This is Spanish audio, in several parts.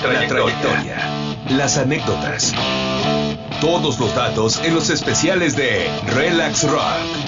trayectoria, las anécdotas, todos los datos en los especiales de Relax Rock.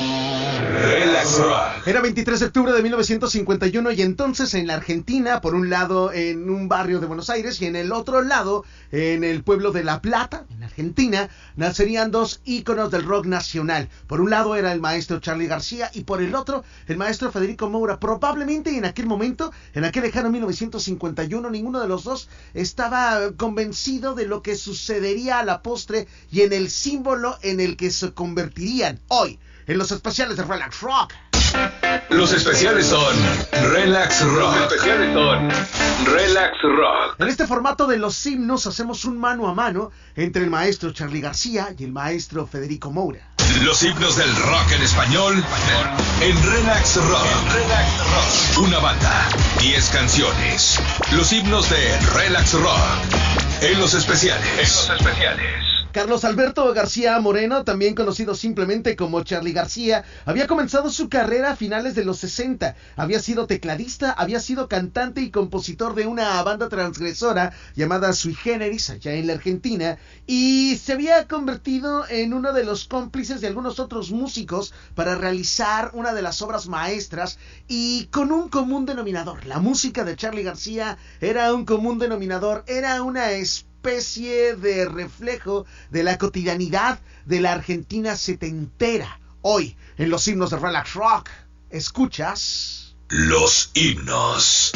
Era 23 de octubre de 1951 y entonces en la Argentina, por un lado en un barrio de Buenos Aires y en el otro lado en el pueblo de La Plata, en Argentina, nacerían dos íconos del rock nacional. Por un lado era el maestro Charlie García y por el otro el maestro Federico Moura. Probablemente en aquel momento, en aquel lejano 1951, ninguno de los dos estaba convencido de lo que sucedería a la postre y en el símbolo en el que se convertirían hoy en los especiales de Relax Rock. Los especiales son Relax Rock. Los especiales son Relax Rock. En este formato de los himnos hacemos un mano a mano entre el maestro Charlie García y el maestro Federico Moura. Los himnos del rock en español en Relax Rock. Relax Rock. Una banda, 10 canciones. Los himnos de Relax Rock en los especiales. En los especiales. Carlos Alberto García Moreno, también conocido simplemente como Charlie García, había comenzado su carrera a finales de los 60. Había sido tecladista, había sido cantante y compositor de una banda transgresora llamada Sui Generis allá en la Argentina y se había convertido en uno de los cómplices de algunos otros músicos para realizar una de las obras maestras y con un común denominador. La música de Charlie García era un común denominador, era una especie especie de reflejo de la cotidianidad de la Argentina setentera. Hoy, en los himnos de Relax Rock, escuchas... Los himnos.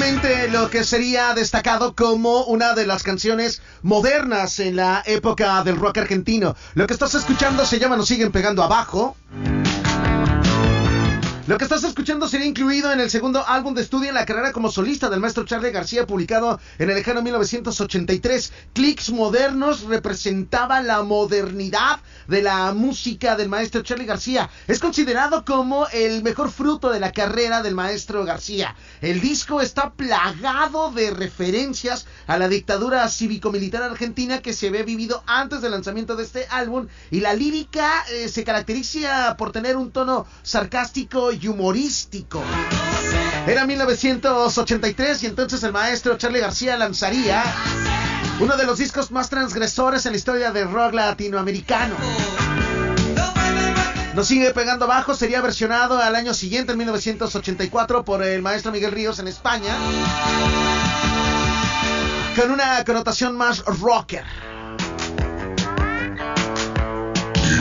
Probablemente lo que sería destacado como una de las canciones modernas en la época del rock argentino. Lo que estás escuchando se llama Nos siguen pegando abajo. Lo que estás escuchando sería incluido en el segundo álbum de estudio en la carrera como solista del maestro Charlie García, publicado en el lejano 1983. Clicks modernos representaba la modernidad de la música del maestro Charlie García. Es considerado como el mejor fruto de la carrera del maestro García. El disco está plagado de referencias a la dictadura cívico-militar argentina que se había vivido antes del lanzamiento de este álbum y la lírica eh, se caracteriza por tener un tono sarcástico y humorístico. Era 1983 y entonces el maestro Charlie García lanzaría uno de los discos más transgresores en la historia del rock latinoamericano. Nos sigue pegando bajo, sería versionado al año siguiente, en 1984, por el maestro Miguel Ríos en España, con una connotación más rocker.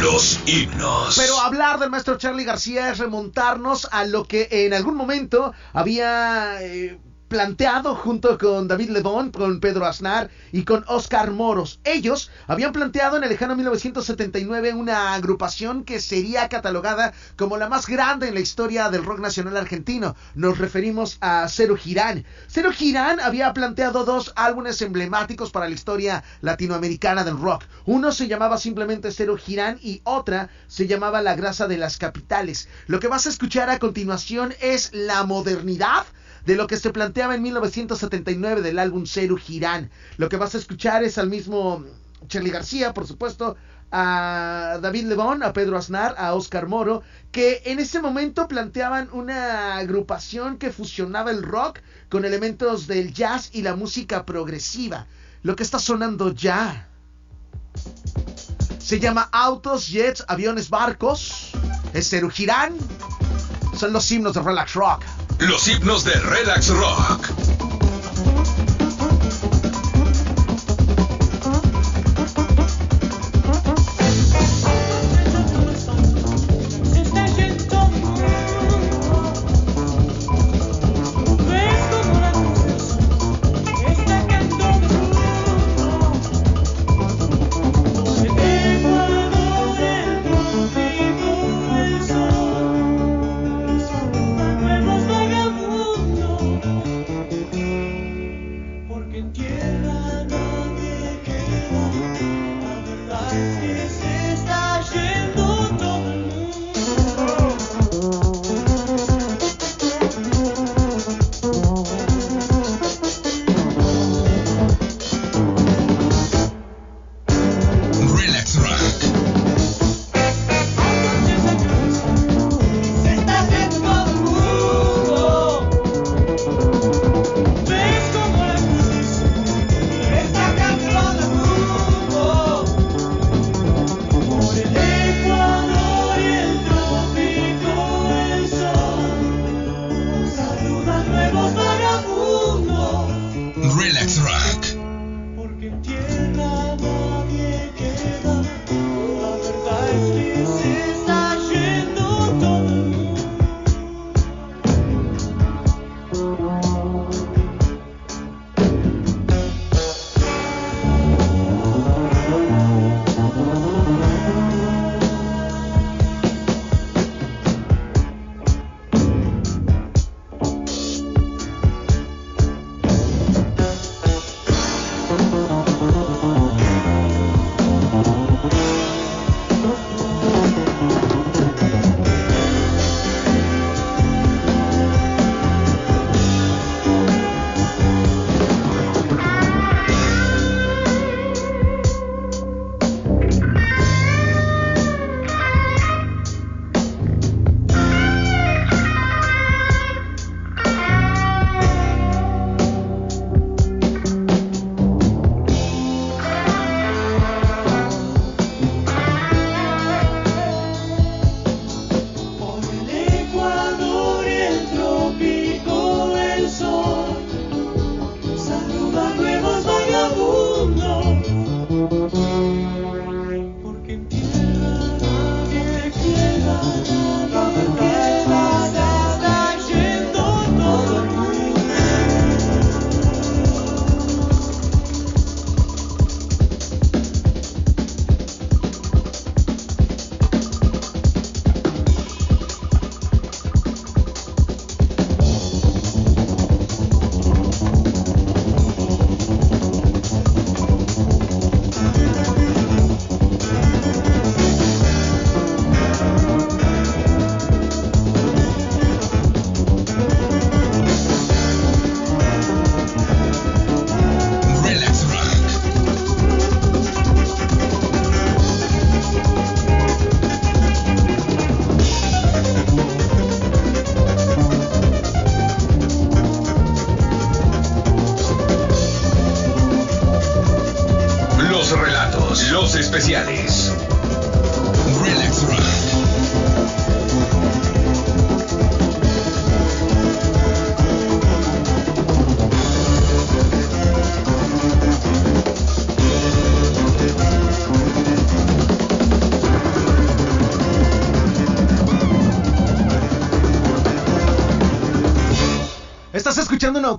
Los himnos. Pero hablar del maestro Charlie García es remontarnos a lo que en algún momento había eh, planteado junto con David Lebón, con Pedro Aznar y con Oscar Moros. Ellos habían planteado en el lejano 1979 una agrupación que sería catalogada como la más grande en la historia del rock nacional argentino. Nos referimos a Cero Girán. Cero Girán había planteado dos álbumes emblemáticos para la historia latinoamericana del rock. Uno se llamaba simplemente Cero Girán y otra se llamaba La grasa de las capitales. Lo que vas a escuchar a continuación es la modernidad de lo que se planteaba en 1979 del álbum Cero Girán. Lo que vas a escuchar es al mismo Charlie García, por supuesto, a David Lebón, a Pedro Aznar, a Oscar Moro, que en ese momento planteaban una agrupación que fusionaba el rock con elementos del jazz y la música progresiva. Lo que está sonando ya se llama Autos, Jets, Aviones, Barcos. Es Girán. Son los himnos de Relax Rock. Los himnos de Relax Rock.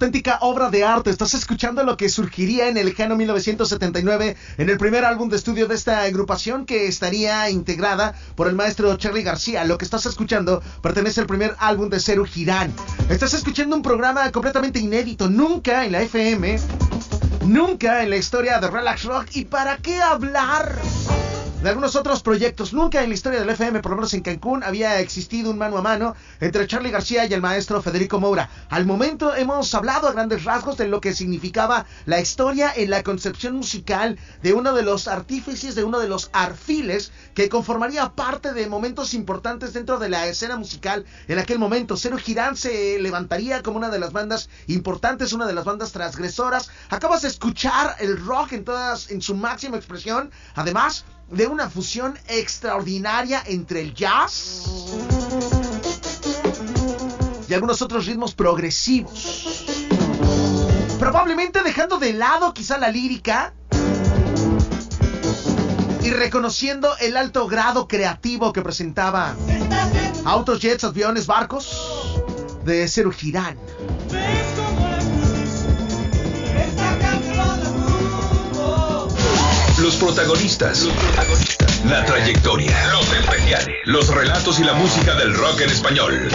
Auténtica obra de arte, estás escuchando lo que surgiría en el lejano 1979, en el primer álbum de estudio de esta agrupación que estaría integrada por el maestro Charlie García. Lo que estás escuchando pertenece al primer álbum de Cero Girán. Estás escuchando un programa completamente inédito, nunca en la FM, nunca en la historia de Relax Rock. ¿Y para qué hablar? De algunos otros proyectos. Nunca en la historia del FM, por lo menos en Cancún, había existido un mano a mano entre Charlie García y el maestro Federico Moura. Al momento hemos hablado a grandes rasgos de lo que significaba la historia en la concepción musical de uno de los artífices, de uno de los arfiles que conformaría parte de momentos importantes dentro de la escena musical en aquel momento. Cero Girán se levantaría como una de las bandas importantes, una de las bandas transgresoras. Acabas de escuchar el rock en todas, en su máxima expresión. Además, de una fusión extraordinaria entre el jazz y algunos otros ritmos progresivos. Probablemente dejando de lado quizá la lírica y reconociendo el alto grado creativo que presentaba autos, jets, aviones, barcos de Cero Girán. Los protagonistas. La trayectoria. Los especiales. Los relatos y la música del rock en español.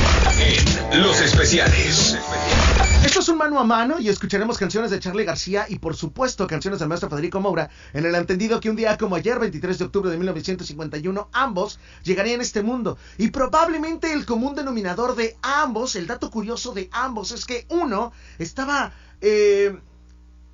En Los Especiales. Esto es un mano a mano y escucharemos canciones de Charlie García y por supuesto canciones del maestro Federico Moura en el entendido que un día como ayer, 23 de octubre de 1951, ambos llegarían a este mundo. Y probablemente el común denominador de ambos, el dato curioso de ambos es que uno estaba... Eh,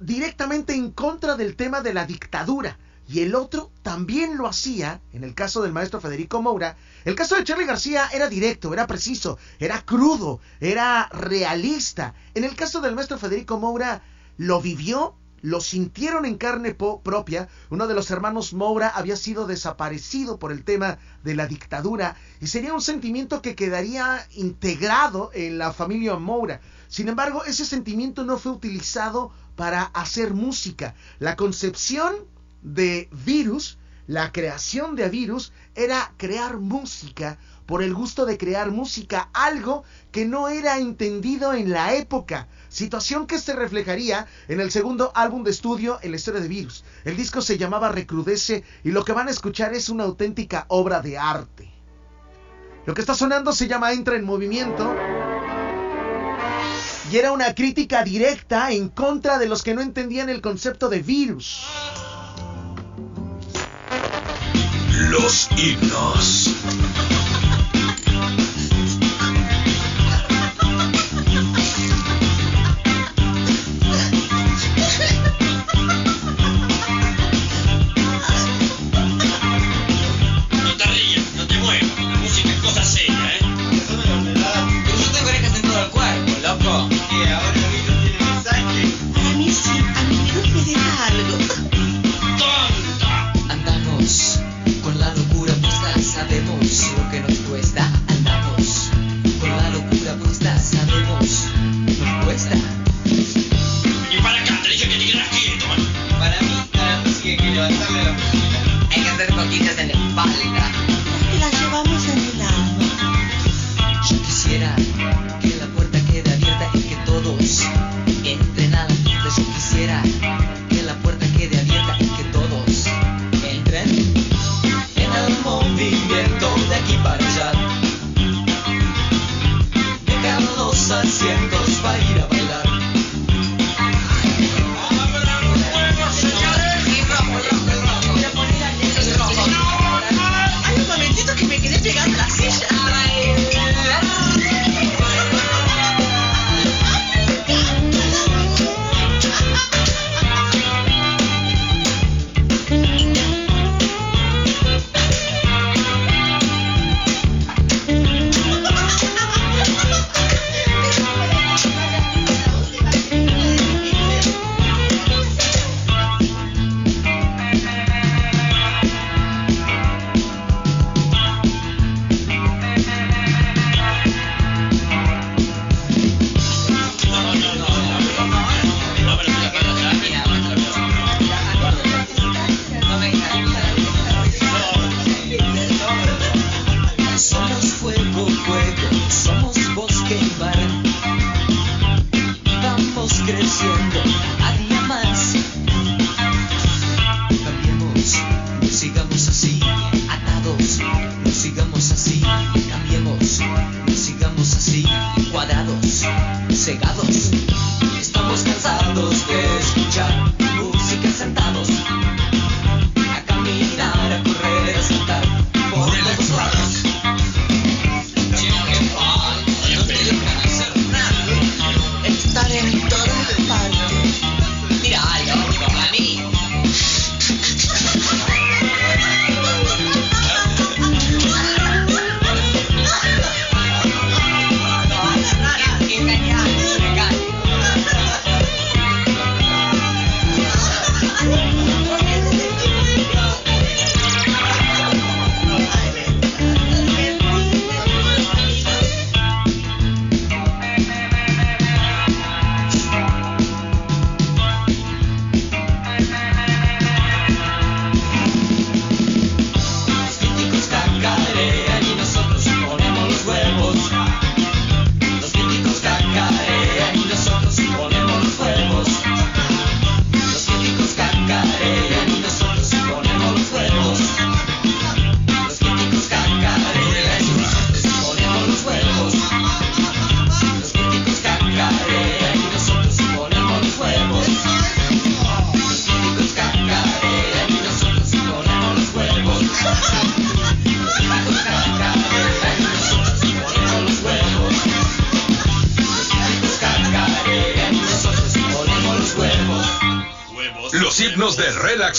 directamente en contra del tema de la dictadura. Y el otro también lo hacía, en el caso del maestro Federico Moura. El caso de Charlie García era directo, era preciso, era crudo, era realista. En el caso del maestro Federico Moura, lo vivió, lo sintieron en carne propia. Uno de los hermanos Moura había sido desaparecido por el tema de la dictadura y sería un sentimiento que quedaría integrado en la familia Moura. Sin embargo, ese sentimiento no fue utilizado para hacer música. La concepción de virus, la creación de virus, era crear música por el gusto de crear música, algo que no era entendido en la época, situación que se reflejaría en el segundo álbum de estudio en la historia de Virus. El disco se llamaba Recrudece y lo que van a escuchar es una auténtica obra de arte. Lo que está sonando se llama Entra en Movimiento y era una crítica directa en contra de los que no entendían el concepto de virus. Los himnos.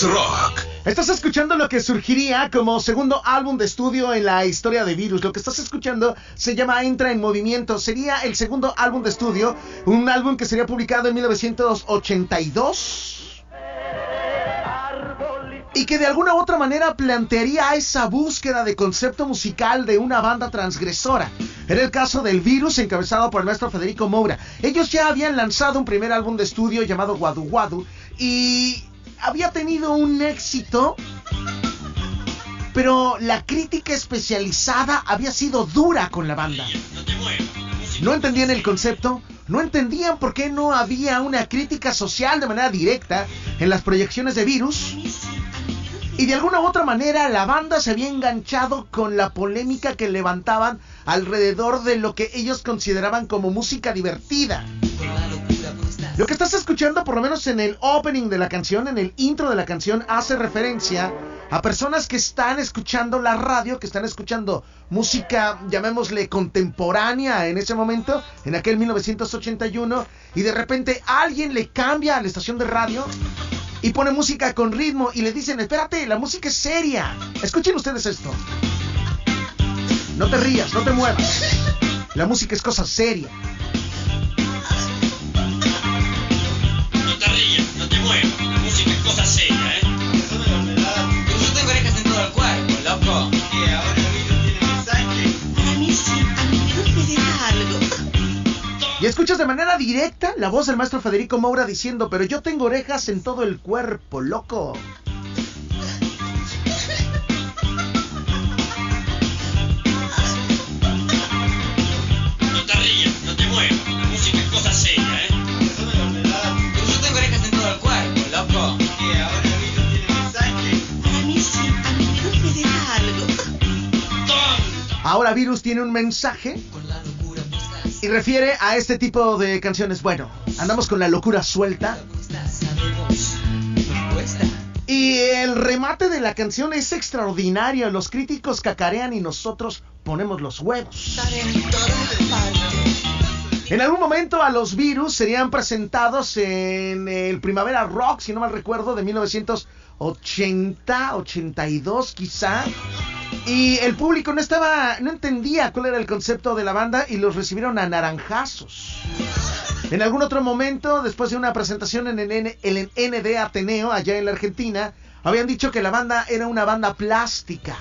Rock. Estás escuchando lo que surgiría como segundo álbum de estudio en la historia de Virus. Lo que estás escuchando se llama Entra en Movimiento. Sería el segundo álbum de estudio, un álbum que sería publicado en 1982 y que de alguna u otra manera plantearía esa búsqueda de concepto musical de una banda transgresora. Era el caso del Virus, encabezado por el maestro Federico Moura. Ellos ya habían lanzado un primer álbum de estudio llamado Guadu Guadu y había tenido un éxito, pero la crítica especializada había sido dura con la banda. No entendían el concepto, no entendían por qué no había una crítica social de manera directa en las proyecciones de Virus. Y de alguna u otra manera la banda se había enganchado con la polémica que levantaban alrededor de lo que ellos consideraban como música divertida. Lo que estás escuchando, por lo menos en el opening de la canción, en el intro de la canción, hace referencia a personas que están escuchando la radio, que están escuchando música, llamémosle contemporánea en ese momento, en aquel 1981, y de repente alguien le cambia a la estación de radio y pone música con ritmo y le dicen, espérate, la música es seria. Escuchen ustedes esto. No te rías, no te muevas. La música es cosa seria. La música es cosa seria, ¿eh? Pero yo tengo orejas en todo el cuerpo, loco. Y ahora el virus tiene mensaje. Para mí sí, a mi virus me deja algo. Y escuchas de manera directa la voz del maestro Federico Moura diciendo, pero yo tengo orejas en todo el cuerpo, loco. No te rías, no te muevas, Ahora Virus tiene un mensaje y refiere a este tipo de canciones. Bueno, andamos con la locura suelta. Y el remate de la canción es extraordinario. Los críticos cacarean y nosotros ponemos los huevos. En algún momento a los virus serían presentados en el Primavera Rock, si no mal recuerdo, de 1980, 82 quizá. Y el público no estaba, no entendía cuál era el concepto de la banda y los recibieron a naranjazos. En algún otro momento, después de una presentación en el, ND Ateneo, allá en la Argentina, habían dicho que la banda era una banda plástica.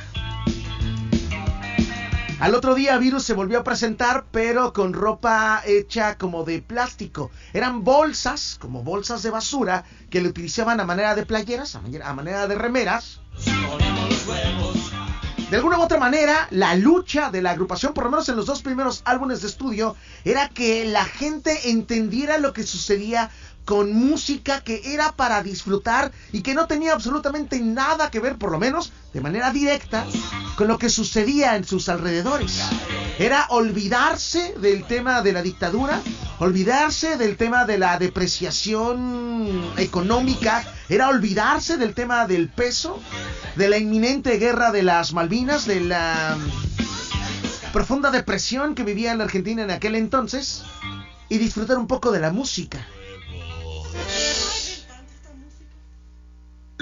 Al otro día Virus se volvió a presentar, pero con ropa hecha como de plástico. Eran bolsas, como bolsas de basura, que le utilizaban a manera de playeras, a manera, de remeras. De alguna u otra manera, la lucha de la agrupación, por lo menos en los dos primeros álbumes de estudio, era que la gente entendiera lo que sucedía con música que era para disfrutar y que no tenía absolutamente nada que ver, por lo menos de manera directa, con lo que sucedía en sus alrededores. Era olvidarse del tema de la dictadura, olvidarse del tema de la depreciación económica, era olvidarse del tema del peso, de la inminente guerra de las Malvinas, de la profunda depresión que vivía en la Argentina en aquel entonces y disfrutar un poco de la música.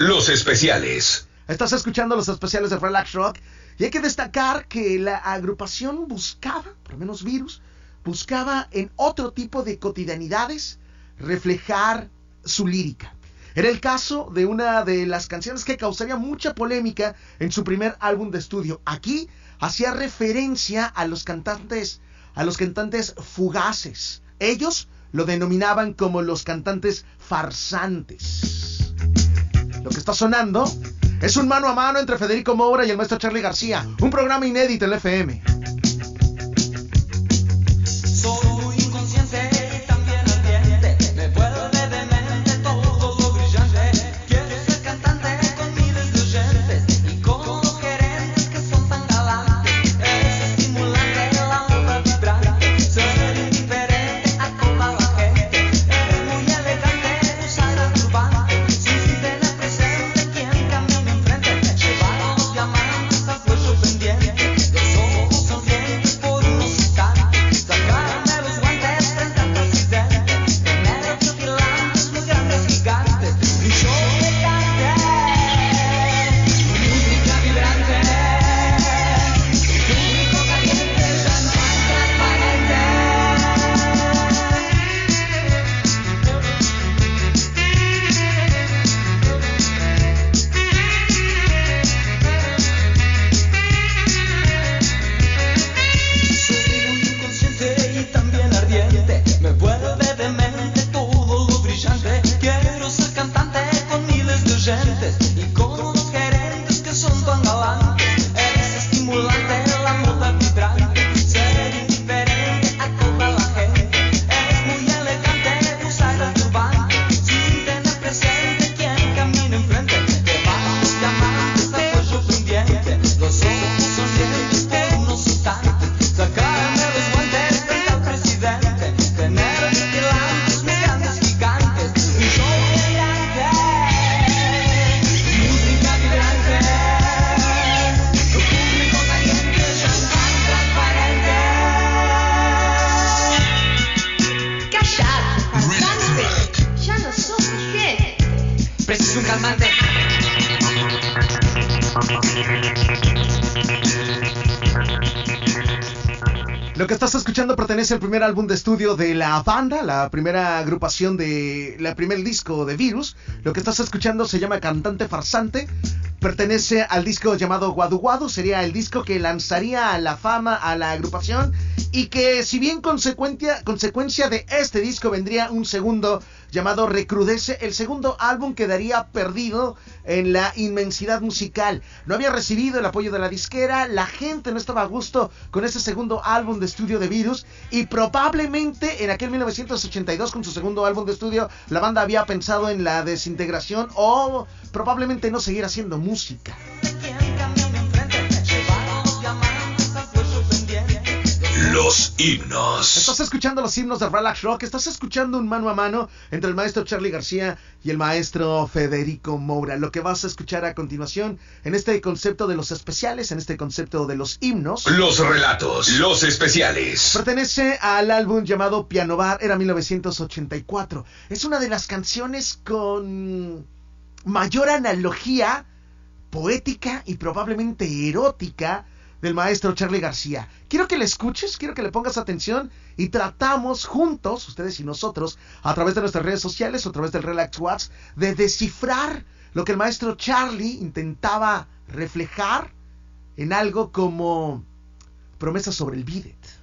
Los especiales. Estás escuchando los especiales de Relax Rock y hay que destacar que la agrupación buscaba, por lo menos Virus, buscaba en otro tipo de cotidianidades reflejar su lírica. Era el caso de una de las canciones que causaría mucha polémica en su primer álbum de estudio. Aquí hacía referencia a los cantantes, a los cantantes fugaces. Ellos lo denominaban como los cantantes farsantes. Lo que está sonando es un mano a mano entre Federico Moura y el maestro Charlie García, un programa inédito en la FM. Pertenece al primer álbum de estudio de la banda, la primera agrupación de. la primer disco de Virus. Lo que estás escuchando se llama Cantante Farsante. Pertenece al disco llamado Guadu Guadu. Sería el disco que lanzaría a la fama a la agrupación. Y que, si bien consecuencia, consecuencia de este disco vendría un segundo llamado Recrudece, el segundo álbum quedaría perdido en la inmensidad musical. No había recibido el apoyo de la disquera, la gente no estaba a gusto con ese segundo álbum de estudio de Virus y probablemente en aquel 1982 con su segundo álbum de estudio la banda había pensado en la desintegración o probablemente no seguir haciendo música. Los himnos. Estás escuchando los himnos de Relax Rock, estás escuchando un mano a mano entre el maestro Charlie García y el maestro Federico Moura. Lo que vas a escuchar a continuación en este concepto de los especiales, en este concepto de los himnos, Los relatos. Los especiales. pertenece al álbum llamado Piano Bar, era 1984. Es una de las canciones con mayor analogía poética y probablemente erótica del maestro Charlie García. Quiero que le escuches, quiero que le pongas atención y tratamos juntos, ustedes y nosotros, a través de nuestras redes sociales, o a través del Relax Watch, de descifrar lo que el maestro Charlie intentaba reflejar en algo como promesas sobre el bidet.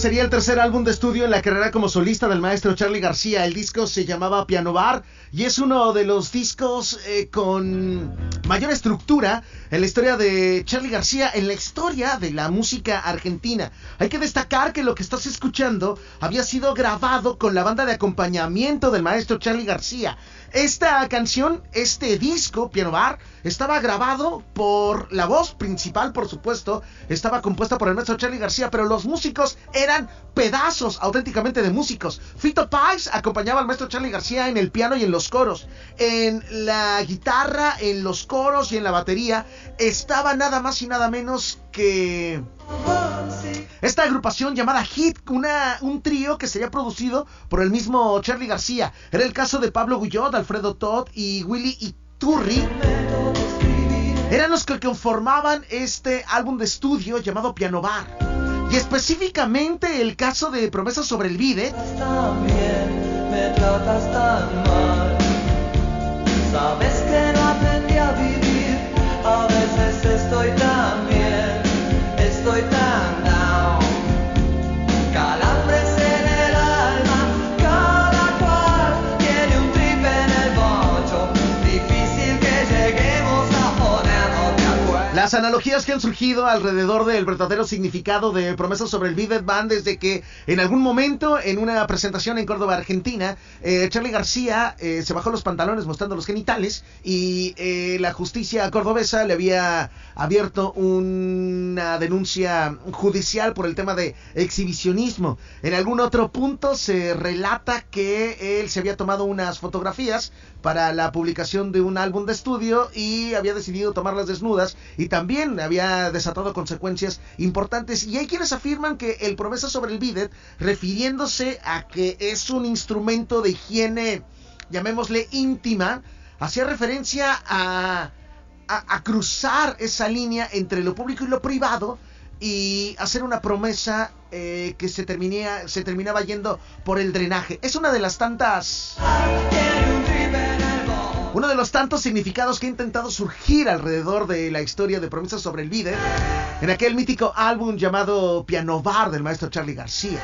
Sería el tercer álbum de estudio en la carrera como solista del maestro Charlie García. El disco se llamaba Piano Bar y es uno de los discos eh, con mayor estructura en la historia de Charlie García, en la historia de la música argentina. Hay que destacar que lo que estás escuchando había sido grabado con la banda de acompañamiento del maestro Charlie García. Esta canción, este disco, Piano Bar, estaba grabado por la voz principal, por supuesto, estaba compuesta por el maestro Charlie García, pero los músicos eran pedazos auténticamente de músicos. Fito Páez acompañaba al maestro Charlie García en el piano y en los coros. En la guitarra, en los coros y en la batería estaba nada más y nada menos que esta agrupación llamada Hit, un trío que sería producido por el mismo Charlie García. Era el caso de Pablo Guyot, Alfredo Todd y Willy Iturri. Eran los que conformaban este álbum de estudio llamado Piano Bar. Y específicamente el caso de Promesas sobre el Vide. Sabes que no aprendí a vivir. A veces estoy tan estoy Las analogías que han surgido alrededor del verdadero significado de Promesas sobre el Vivet van desde que en algún momento en una presentación en Córdoba, Argentina, eh, Charlie García eh, se bajó los pantalones mostrando los genitales y eh, la justicia cordobesa le había abierto una denuncia judicial por el tema de exhibicionismo. En algún otro punto se relata que él se había tomado unas fotografías para la publicación de un álbum de estudio y había decidido tomarlas desnudas y también había desatado consecuencias importantes. Y hay quienes afirman que el promesa sobre el bidet, refiriéndose a que es un instrumento de higiene, llamémosle íntima, hacía referencia a, a, cruzar esa línea entre lo público y lo privado y hacer una promesa eh, que se, terminía, se terminaba yendo por el drenaje. Es una de las tantas... Uno de los tantos significados que ha intentado surgir alrededor de la historia de Promesas sobre el Vide en aquel mítico álbum llamado Piano Bar del maestro Charlie García.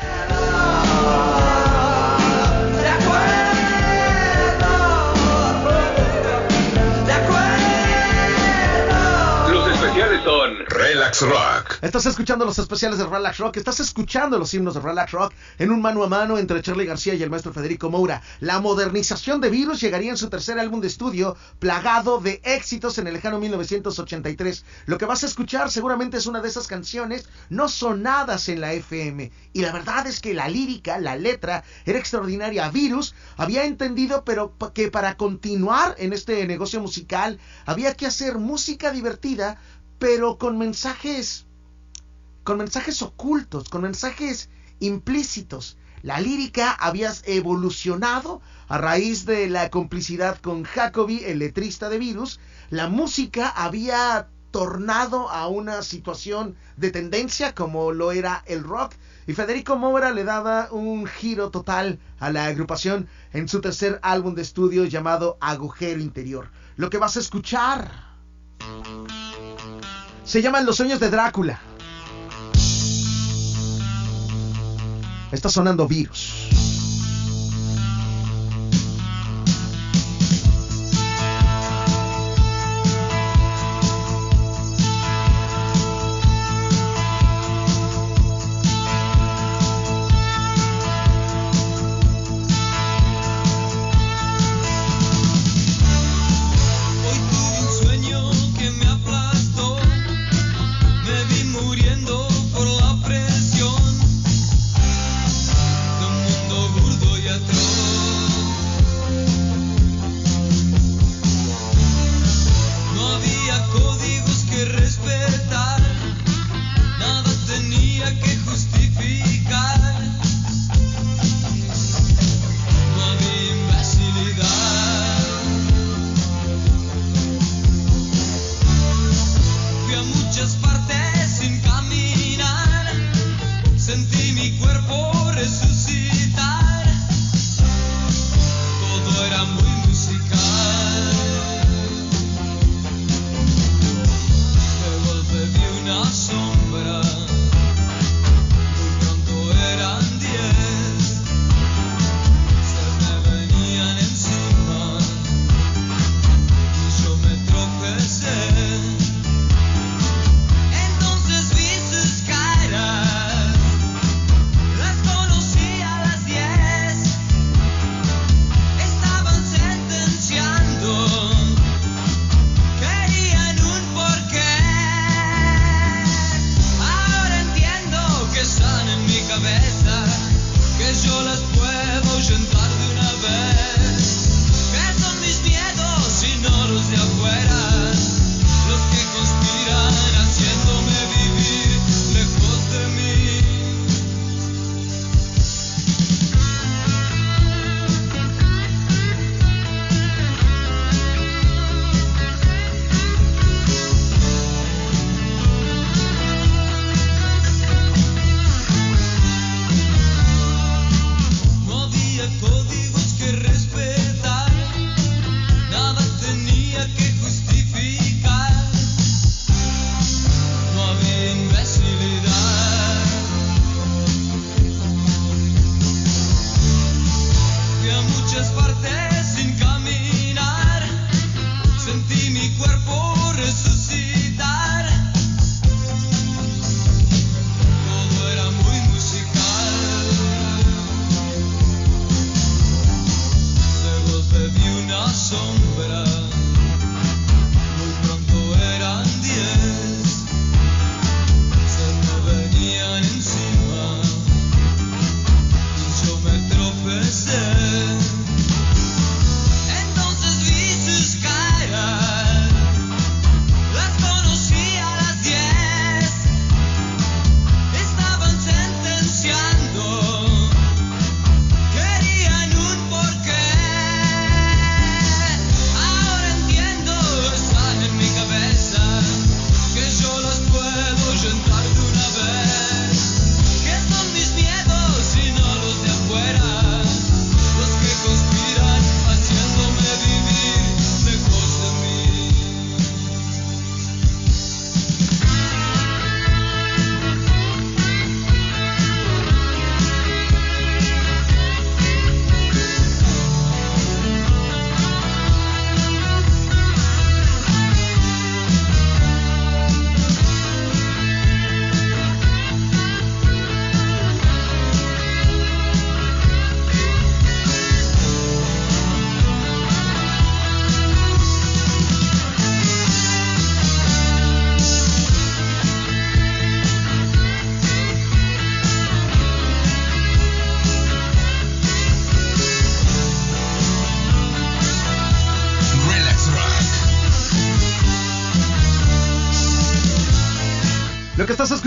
Relax Rock. Estás escuchando los especiales de Relax Rock, estás escuchando los himnos de Relax Rock en un mano a mano entre Charlie García y el maestro Federico Moura. La modernización de Virus llegaría en su tercer álbum de estudio, plagado de éxitos en el lejano 1983. Lo que vas a escuchar seguramente es una de esas canciones no sonadas en la FM. Y la verdad es que la lírica, la letra, era extraordinaria. Virus había entendido pero que para continuar en este negocio musical había que hacer música divertida, pero con mensajes con mensajes ocultos, con mensajes implícitos. La lírica había evolucionado a raíz de la complicidad con Jacoby, el letrista de Virus. La música había tornado a una situación de tendencia como lo era el rock. Y Federico Moura le daba un giro total a la agrupación en su tercer álbum de estudio llamado Agujero Interior. Lo que vas a escuchar se llaman Los Sueños de Drácula. Está sonando virus.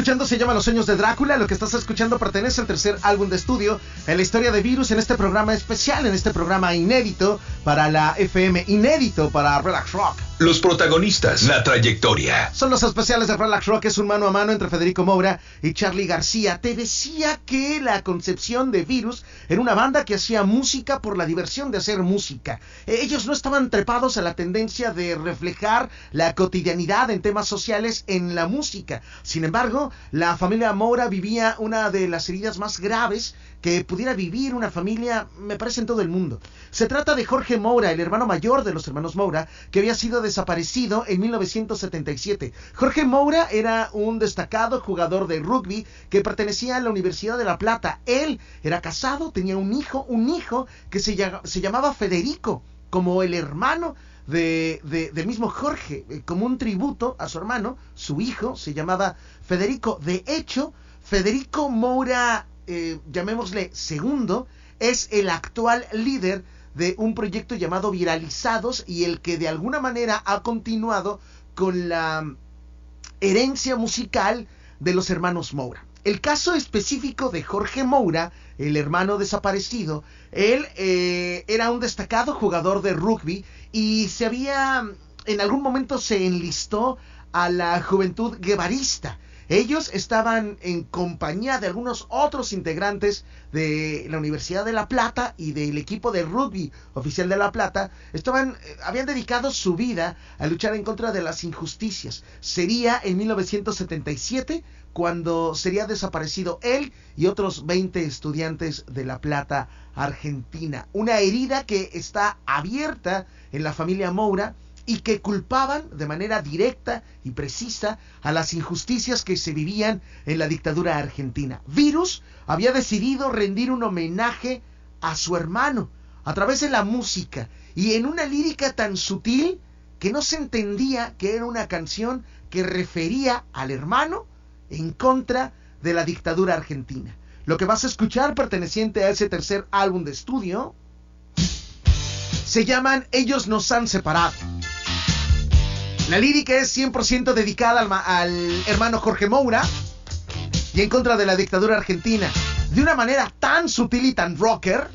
Escuchando se llama Los sueños de Drácula. Lo que estás escuchando pertenece al tercer álbum de estudio en la historia de Virus en este programa especial, en este programa inédito para la FM, inédito para Relax Rock. Los protagonistas, la trayectoria. Son los especiales de Relax Rock, es un mano a mano entre Federico Moura y Charlie García. Te decía que la concepción de Virus era una banda que hacía música por la diversión de hacer música. Ellos no estaban trepados a la tendencia de reflejar la cotidianidad en temas sociales en la música. Sin embargo, la familia Moura vivía una de las heridas más graves que pudiera vivir una familia, me parece, en todo el mundo. Se trata de Jorge Moura, el hermano mayor de los hermanos Moura, que había sido desaparecido en 1977. Jorge Moura era un destacado jugador de rugby que pertenecía a la Universidad de La Plata. Él era casado, tenía un hijo, un hijo que se, se llamaba Federico, como el hermano de, de- del mismo Jorge, eh, como un tributo a su hermano, su hijo se llamaba Federico. De hecho, Federico Moura, eh, llamémosle segundo, es el actual líder de un proyecto llamado Viralizados y el que de alguna manera ha continuado con la herencia musical de los hermanos Moura. El caso específico de Jorge Moura, el hermano desaparecido, él eh, era un destacado jugador de rugby y se había, en algún momento se enlistó a la juventud guevarista. Ellos estaban en compañía de algunos otros integrantes de la Universidad de La Plata y del equipo de rugby oficial de La Plata. Estaban, eh, habían dedicado su vida a luchar en contra de las injusticias. Sería en 1977 cuando sería desaparecido él y otros 20 estudiantes de La Plata, Argentina. Una herida que está abierta en la familia Moura y que culpaban de manera directa y precisa a las injusticias que se vivían en la dictadura argentina. Virus había decidido rendir un homenaje a su hermano a través de la música y en una lírica tan sutil que no se entendía que era una canción que refería al hermano en contra de la dictadura argentina. Lo que vas a escuchar perteneciente a ese tercer álbum de estudio se llaman Ellos nos han separado. La lírica es 100% dedicada al, al hermano Jorge Moura y en contra de la dictadura argentina. De una manera tan sutil y tan rocker,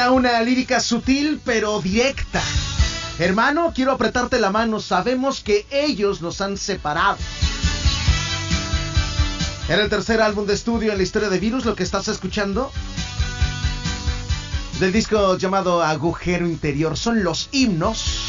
Era una lírica sutil pero directa. Hermano, quiero apretarte la mano. Sabemos que ellos nos han separado. Era el tercer álbum de estudio en la historia de Virus, lo que estás escuchando. Del disco llamado Agujero Interior. Son los himnos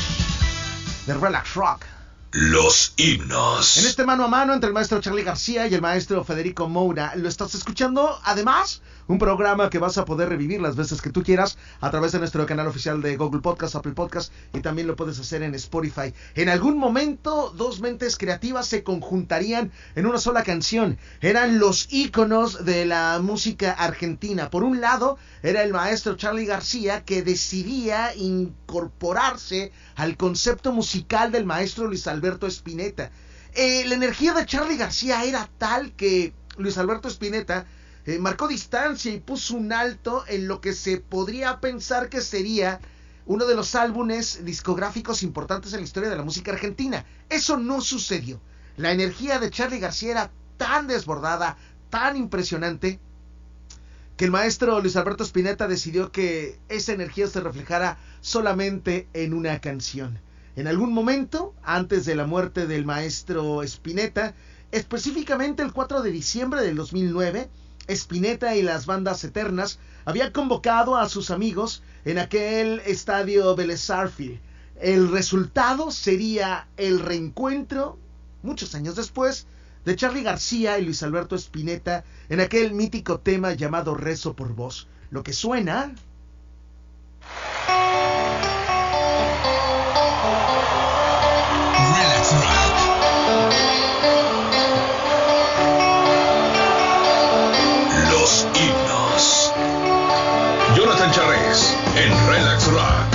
de Relax Rock. Los himnos. En este mano a mano entre el maestro Charlie García y el maestro Federico Moura, lo estás escuchando además un programa que vas a poder revivir las veces que tú quieras a través de nuestro canal oficial de Google Podcast, Apple Podcast y también lo puedes hacer en Spotify. En algún momento dos mentes creativas se conjuntarían en una sola canción. Eran los íconos de la música argentina. Por un lado era el maestro Charlie García que decidía incorporarse al concepto musical del maestro Luis Alberto Spinetta. Eh, la energía de Charlie García era tal que Luis Alberto Spinetta eh, marcó distancia y puso un alto en lo que se podría pensar que sería uno de los álbumes discográficos importantes en la historia de la música argentina. Eso no sucedió. La energía de Charlie García era tan desbordada, tan impresionante, que el maestro Luis Alberto Spinetta decidió que esa energía se reflejara solamente en una canción. En algún momento, antes de la muerte del maestro Spinetta, específicamente el 4 de diciembre del 2009, Spinetta y las bandas eternas habían convocado a sus amigos en aquel estadio Vélez Sarsfield. El resultado sería el reencuentro, muchos años después, de Charlie García y Luis Alberto Spinetta en aquel mítico tema llamado Rezo por Vos. Lo que suena Charres en Relax Rock.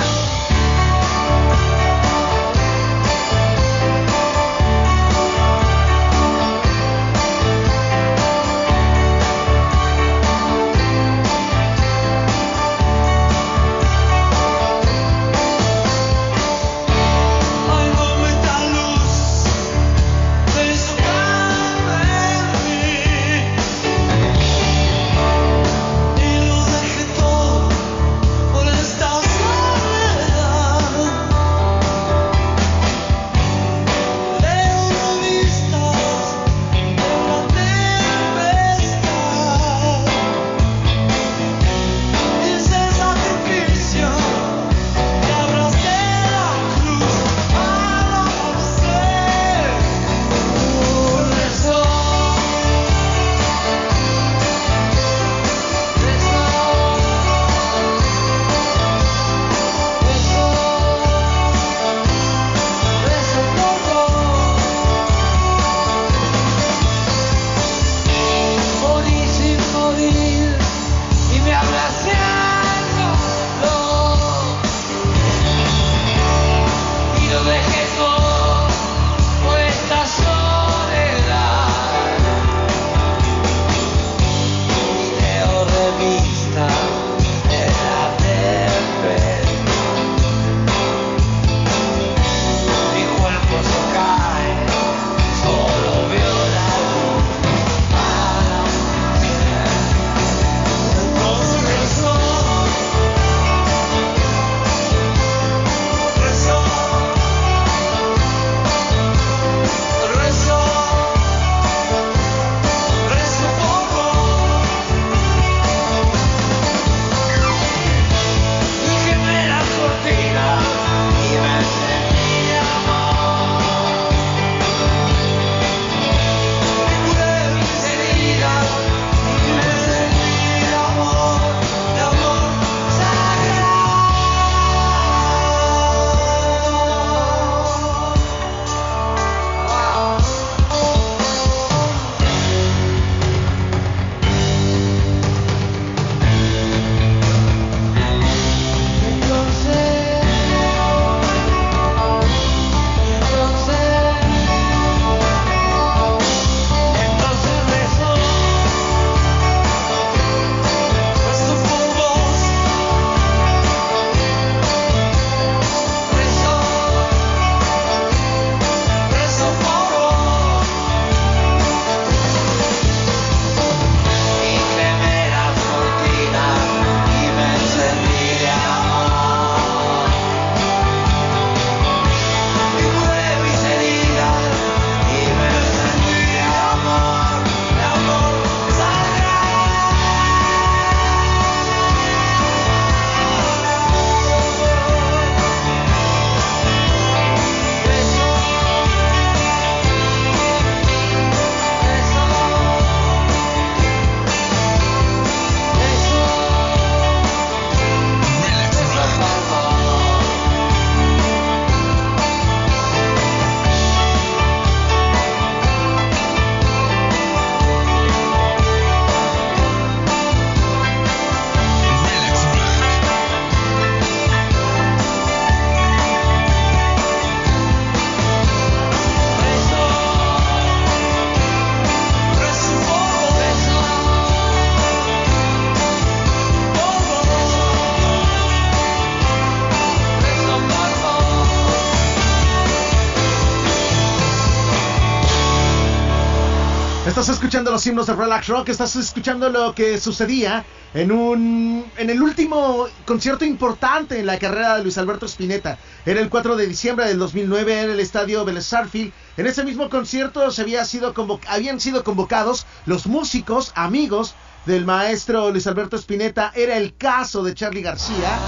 Himnos de Relax Rock, estás escuchando lo que sucedía en un en el último concierto importante en la carrera de Luis Alberto Spinetta. Era el 4 de diciembre del 2009 en el estadio Belezarfield. En ese mismo concierto se había sido habían sido convocados los músicos amigos del maestro Luis Alberto Spinetta. Era el caso de Charlie García.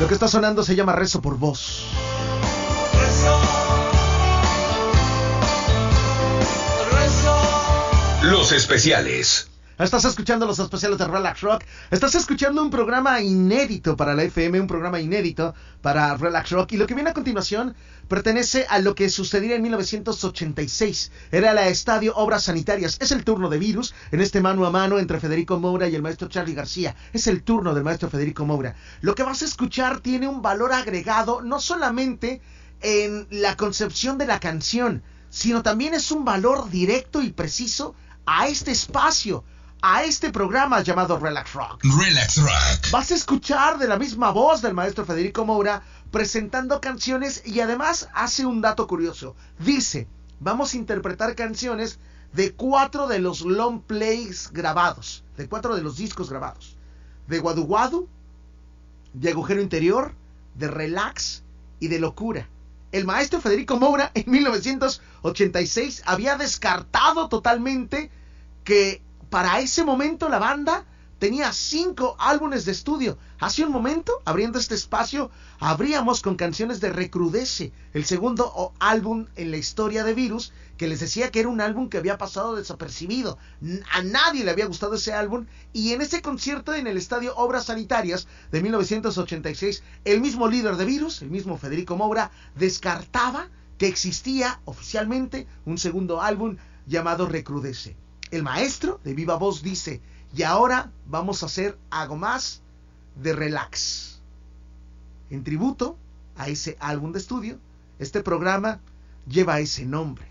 Lo que está sonando se llama Rezo por Voz. Especiales. Estás escuchando los especiales de Relax Rock. Estás escuchando un programa inédito para la FM, un programa inédito para Relax Rock. Y lo que viene a continuación pertenece a lo que sucediera en 1986. Era la Estadio Obras Sanitarias. Es el turno de Virus en este mano a mano entre Federico Moura y el maestro Charlie García. Es el turno del maestro Federico Moura. Lo que vas a escuchar tiene un valor agregado no solamente en la concepción de la canción, sino también es un valor directo y preciso a este espacio, a este programa llamado Relax Rock. Relax Rock. Vas a escuchar de la misma voz del maestro Federico Moura presentando canciones y además hace un dato curioso. Dice, vamos a interpretar canciones de cuatro de los long plays grabados, de cuatro de los discos grabados. De Guadu Guadu, de Agujero Interior, de Relax y de Locura. El maestro Federico Moura en 1986 había descartado totalmente que para ese momento la banda tenía cinco álbumes de estudio. Hace un momento, abriendo este espacio, abríamos con canciones de Recrudece, el segundo álbum en la historia de Virus, que les decía que era un álbum que había pasado desapercibido. A nadie le había gustado ese álbum. Y en ese concierto en el estadio Obras Sanitarias de 1986, el mismo líder de Virus, el mismo Federico Moura, descartaba que existía oficialmente un segundo álbum llamado Recrudece. El maestro de viva voz dice, y ahora vamos a hacer algo más de relax. En tributo a ese álbum de estudio, este programa lleva ese nombre.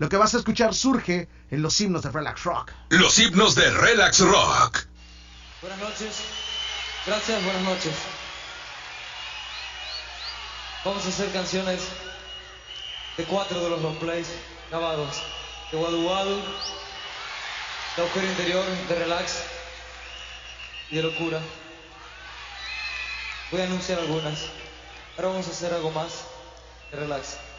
Lo que vas a escuchar surge en los himnos de Relax Rock. Los himnos de Relax Rock. Buenas noches. Gracias, buenas noches. Vamos a hacer canciones de cuatro de los long plays grabados. De Wadu Wadu, de Agujero Interior, de Relax y de Locura. Voy a anunciar algunas. Ahora vamos a hacer algo más de Relax.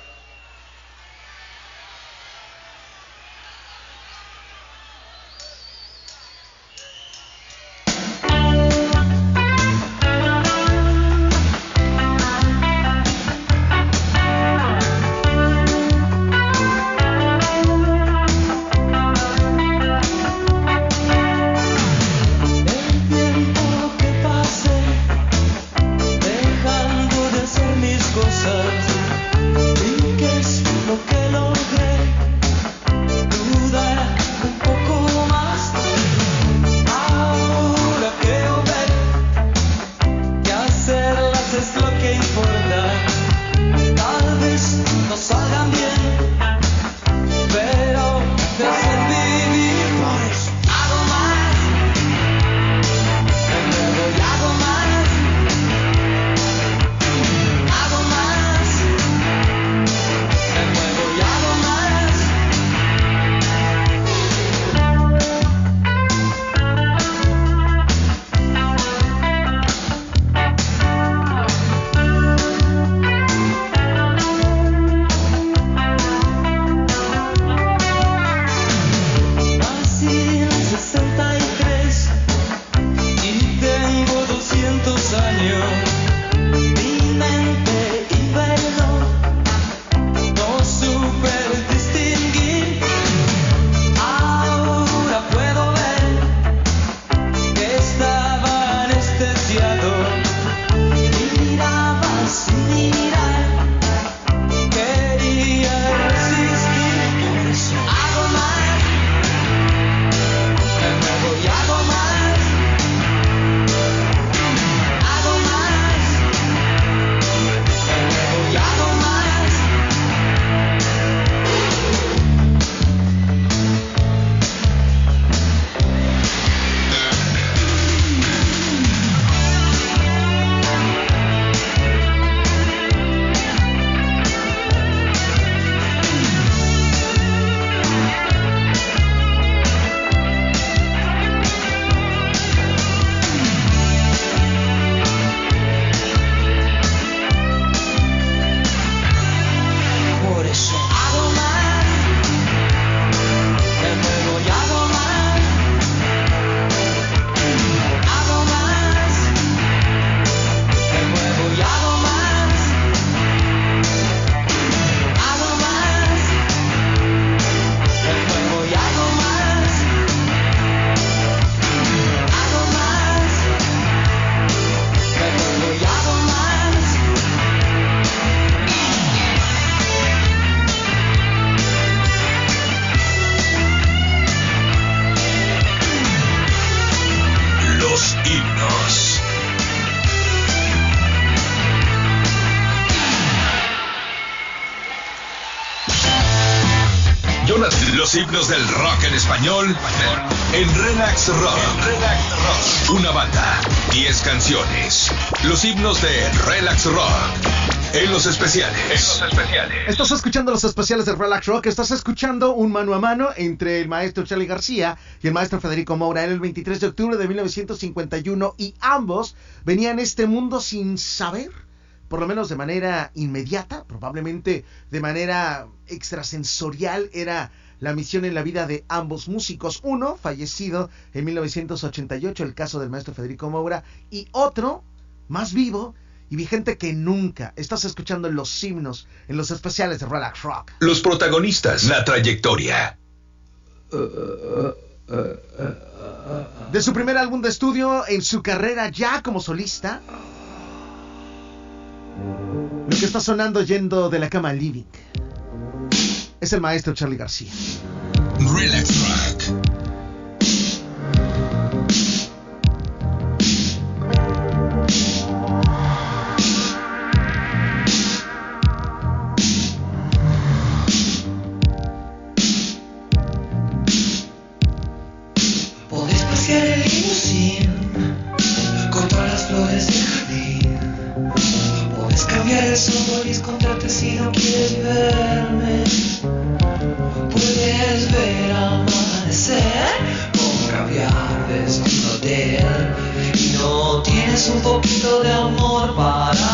Los himnos de Relax Rock en los especiales. En los especiales. Estás escuchando los especiales de Relax Rock, estás escuchando un mano a mano entre el maestro Charlie García y el maestro Federico Moura en el 23 de octubre de 1951 y ambos venían a este mundo sin saber, por lo menos de manera inmediata, probablemente de manera extrasensorial, era la misión en la vida de ambos músicos. Uno, fallecido en 1988, el caso del maestro Federico Moura, y otro, más vivo, y vigente que nunca. Estás escuchando los himnos en los especiales de Relax Rock. Los protagonistas, la trayectoria. De su primer álbum de estudio en su carrera ya como solista. Lo que está sonando yendo de la cama al living. Es el maestro Charlie García. Relax Rock. Podés pasear el limusín con todas las flores del jardín. Podés cambiar el solis contrate si no quieres verme. Puedes ver amanecer con caviar desde un hotel. Y no tienes un poquito de amor para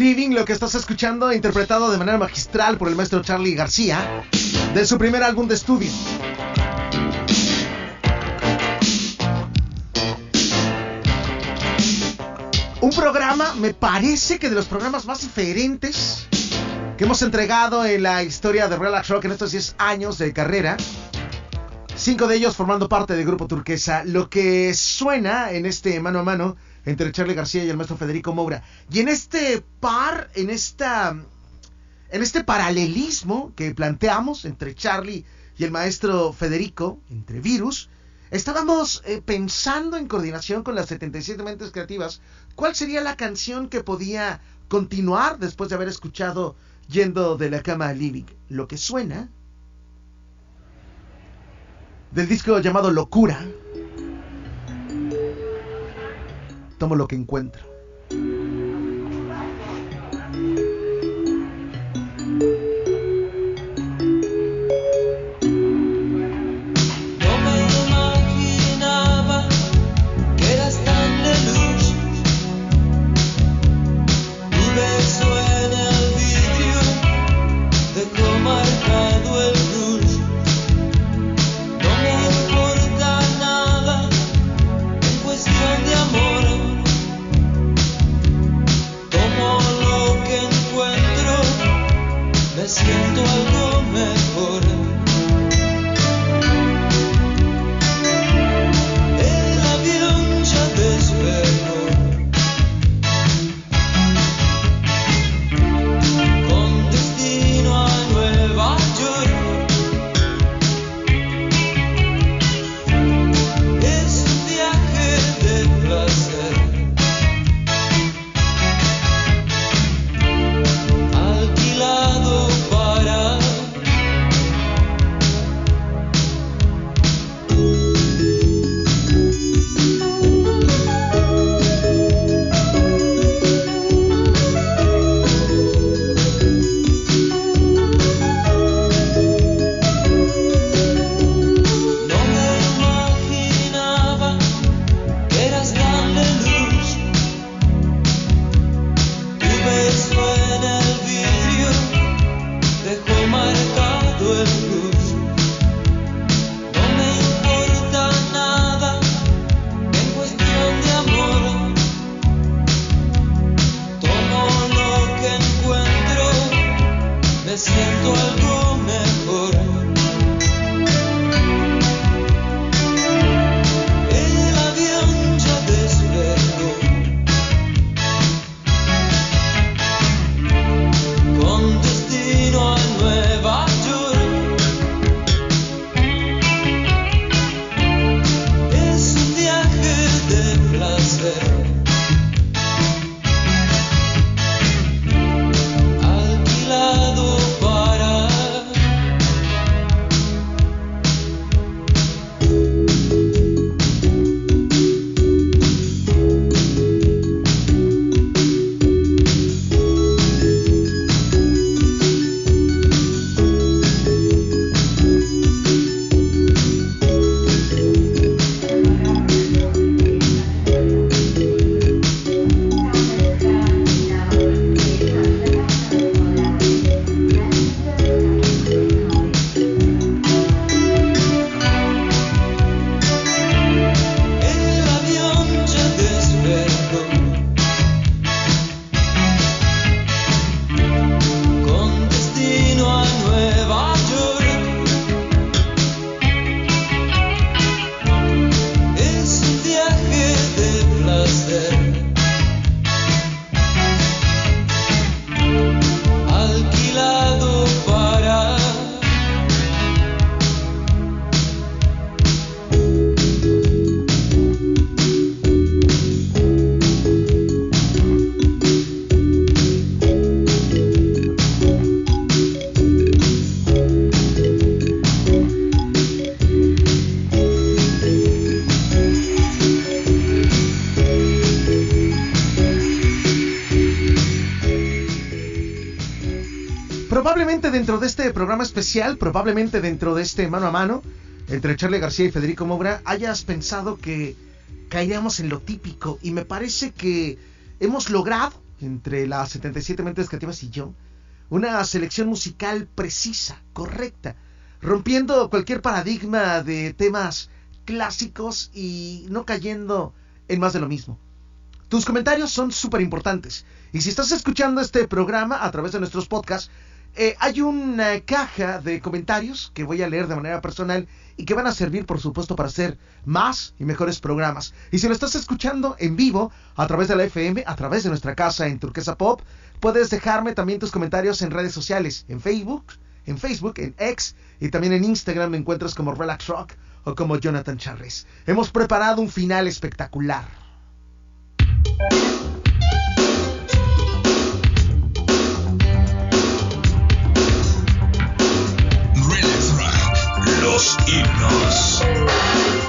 living, lo que estás escuchando, interpretado de manera magistral por el maestro Charlie García, de su primer álbum de estudio. Un programa, me parece que de los programas más diferentes que hemos entregado en la historia de Relax Rock en estos 10 años de carrera. Cinco de ellos formando parte del grupo Turquesa. Lo que suena en este mano a mano entre Charlie García y el maestro Federico Moura. Y en este par, en esta. En este paralelismo que planteamos entre Charlie y el maestro Federico, entre Virus, estábamos eh, pensando en coordinación con las 77 mentes creativas cuál sería la canción que podía continuar después de haber escuchado Yendo de la cama al living. Lo que suena del disco llamado Locura. Tomo lo que encuentro. De este programa especial, probablemente dentro de este mano a mano entre Charlie García y Federico Moura, hayas pensado que caeríamos en lo típico y me parece que hemos logrado, entre las 77 mentes creativas y yo, una selección musical precisa, correcta, rompiendo cualquier paradigma de temas clásicos y no cayendo en más de lo mismo. Tus comentarios son súper importantes. Y si estás escuchando este programa a través de nuestros podcasts, eh, hay una caja de comentarios que voy a leer de manera personal y que van a servir, por supuesto, para hacer más y mejores programas. Y si lo estás escuchando en vivo, a través de la FM, a través de nuestra casa en Turquesa Pop, puedes dejarme también tus comentarios en redes sociales, en Facebook, en Facebook, en X y también en Instagram me encuentras como Relax Rock o como Jonathan Charles. Hemos preparado un final espectacular. Los himnos.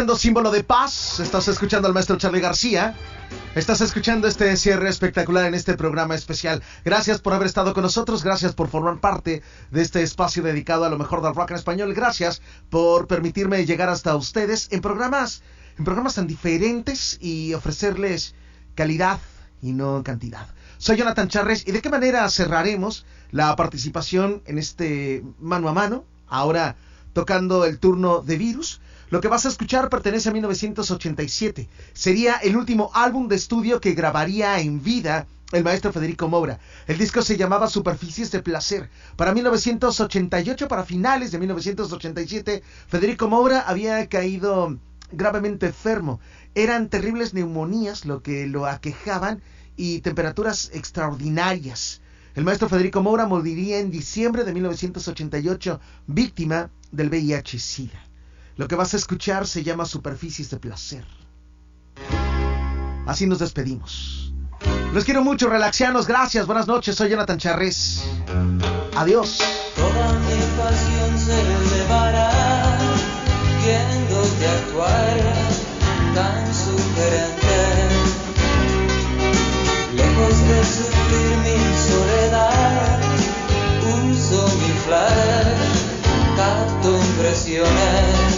escuchando Símbolo de Paz, estás escuchando al maestro Charlie García, estás escuchando este cierre espectacular en este programa especial. Gracias por haber estado con nosotros, gracias por formar parte de este espacio dedicado a lo mejor del rock en español, gracias por permitirme llegar hasta ustedes en programas, en programas tan diferentes y ofrecerles calidad y no cantidad. Soy Jonathan Charles y de qué manera cerraremos la participación en este mano a mano, ahora tocando el turno de virus. Lo que vas a escuchar pertenece a 1987. Sería el último álbum de estudio que grabaría en vida el maestro Federico Moura. El disco se llamaba Superficies de Placer. Para 1988, para finales de 1987, Federico Moura había caído gravemente enfermo. Eran terribles neumonías lo que lo aquejaban y temperaturas extraordinarias. El maestro Federico Moura moriría en diciembre de 1988, víctima del VIH-Sida. Lo que vas a escuchar se llama Superficies de Placer. Así nos despedimos. Los quiero mucho, relaxianos. Gracias, buenas noches. Soy Jonathan Charres. Adiós. Toda mi pasión se elevará viéndote actuar tan sugerente. Lejos de sufrir mi soledad, uso mi flash, capto impresiones.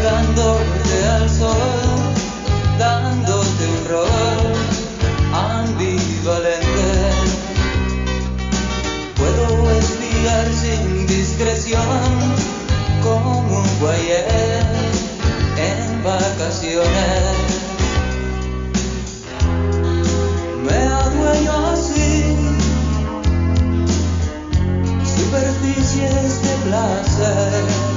Entregándote al sol, dándote un rol discreción como un guayé en vacaciones. Me adueño así superficies de placer.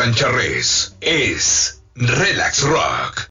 Jonathan Charres es Relax Rock.